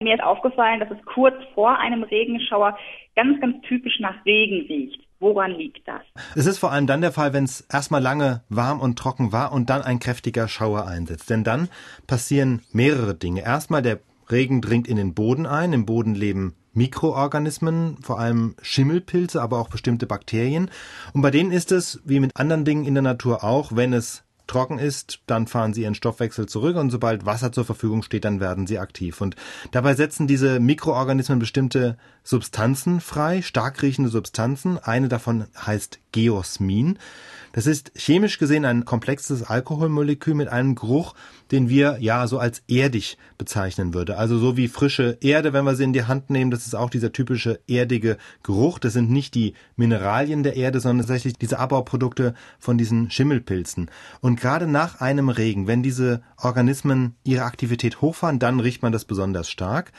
Mir ist aufgefallen, dass es kurz vor einem Regenschauer ganz, ganz typisch nach Regen riecht. Woran liegt das? Es ist vor allem dann der Fall, wenn es erstmal lange warm und trocken war und dann ein kräftiger Schauer einsetzt. Denn dann passieren mehrere Dinge. Erstmal der Regen dringt in den Boden ein. Im Boden leben Mikroorganismen, vor allem Schimmelpilze, aber auch bestimmte Bakterien. Und bei denen ist es, wie mit anderen Dingen in der Natur auch, wenn es trocken ist, dann fahren sie ihren Stoffwechsel zurück und sobald Wasser zur Verfügung steht, dann werden sie aktiv. Und dabei setzen diese Mikroorganismen bestimmte Substanzen frei, stark riechende Substanzen. Eine davon heißt Geosmin. Das ist chemisch gesehen ein komplexes Alkoholmolekül mit einem Geruch, den wir ja so als erdig bezeichnen würde. Also so wie frische Erde, wenn wir sie in die Hand nehmen, das ist auch dieser typische erdige Geruch. Das sind nicht die Mineralien der Erde, sondern tatsächlich diese Abbauprodukte von diesen Schimmelpilzen. Und gerade nach einem Regen, wenn diese Organismen ihre Aktivität hochfahren, dann riecht man das besonders stark.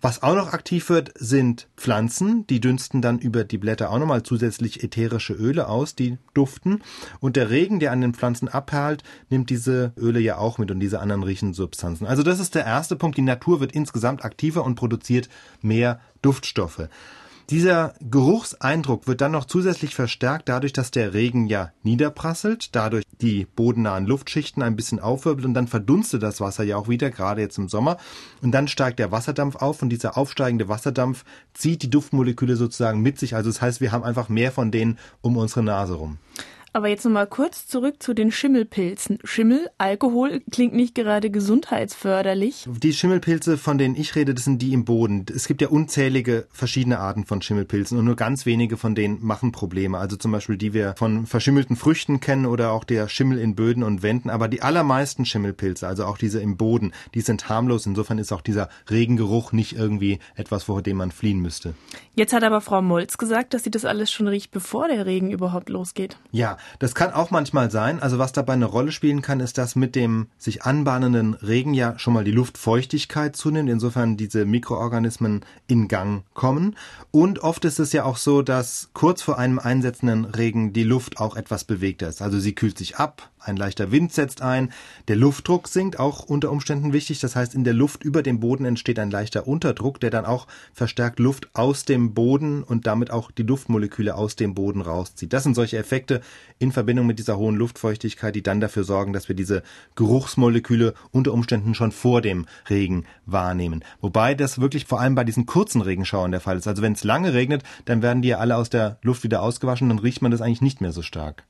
Was auch noch aktiv wird, sind Pflanzen. Die dünsten dann über die Blätter auch nochmal zusätzlich ätherische Öle aus, die duften. Und der Regen, der an den Pflanzen abperlt, nimmt diese Öle ja auch mit und diese anderen riechenden Substanzen. Also das ist der erste Punkt. Die Natur wird insgesamt aktiver und produziert mehr Duftstoffe. Dieser Geruchseindruck wird dann noch zusätzlich verstärkt dadurch, dass der Regen ja niederprasselt, dadurch die bodennahen Luftschichten ein bisschen aufwirbelt und dann verdunstet das Wasser ja auch wieder, gerade jetzt im Sommer. Und dann steigt der Wasserdampf auf und dieser aufsteigende Wasserdampf zieht die Duftmoleküle sozusagen mit sich. Also das heißt, wir haben einfach mehr von denen um unsere Nase rum. Aber jetzt nochmal kurz zurück zu den Schimmelpilzen. Schimmel, Alkohol klingt nicht gerade gesundheitsförderlich. Die Schimmelpilze, von denen ich rede, das sind die im Boden. Es gibt ja unzählige verschiedene Arten von Schimmelpilzen und nur ganz wenige von denen machen Probleme. Also zum Beispiel die wir von verschimmelten Früchten kennen oder auch der Schimmel in Böden und Wänden. Aber die allermeisten Schimmelpilze, also auch diese im Boden, die sind harmlos. Insofern ist auch dieser Regengeruch nicht irgendwie etwas, vor dem man fliehen müsste. Jetzt hat aber Frau Molz gesagt, dass sie das alles schon riecht, bevor der Regen überhaupt losgeht. Ja, das kann auch manchmal sein. Also was dabei eine Rolle spielen kann, ist, dass mit dem sich anbahnenden Regen ja schon mal die Luftfeuchtigkeit zunimmt, insofern diese Mikroorganismen in Gang kommen. Und oft ist es ja auch so, dass kurz vor einem einsetzenden Regen die Luft auch etwas bewegter ist. Also sie kühlt sich ab, ein leichter Wind setzt ein, der Luftdruck sinkt, auch unter Umständen wichtig. Das heißt, in der Luft über dem Boden entsteht ein leichter Unterdruck, der dann auch verstärkt Luft aus dem Boden und damit auch die Luftmoleküle aus dem Boden rauszieht. Das sind solche Effekte in Verbindung mit dieser hohen Luftfeuchtigkeit, die dann dafür sorgen, dass wir diese Geruchsmoleküle unter Umständen schon vor dem Regen wahrnehmen. Wobei das wirklich vor allem bei diesen kurzen Regenschauern der Fall ist. Also wenn es lange regnet, dann werden die ja alle aus der Luft wieder ausgewaschen, dann riecht man das eigentlich nicht mehr so stark.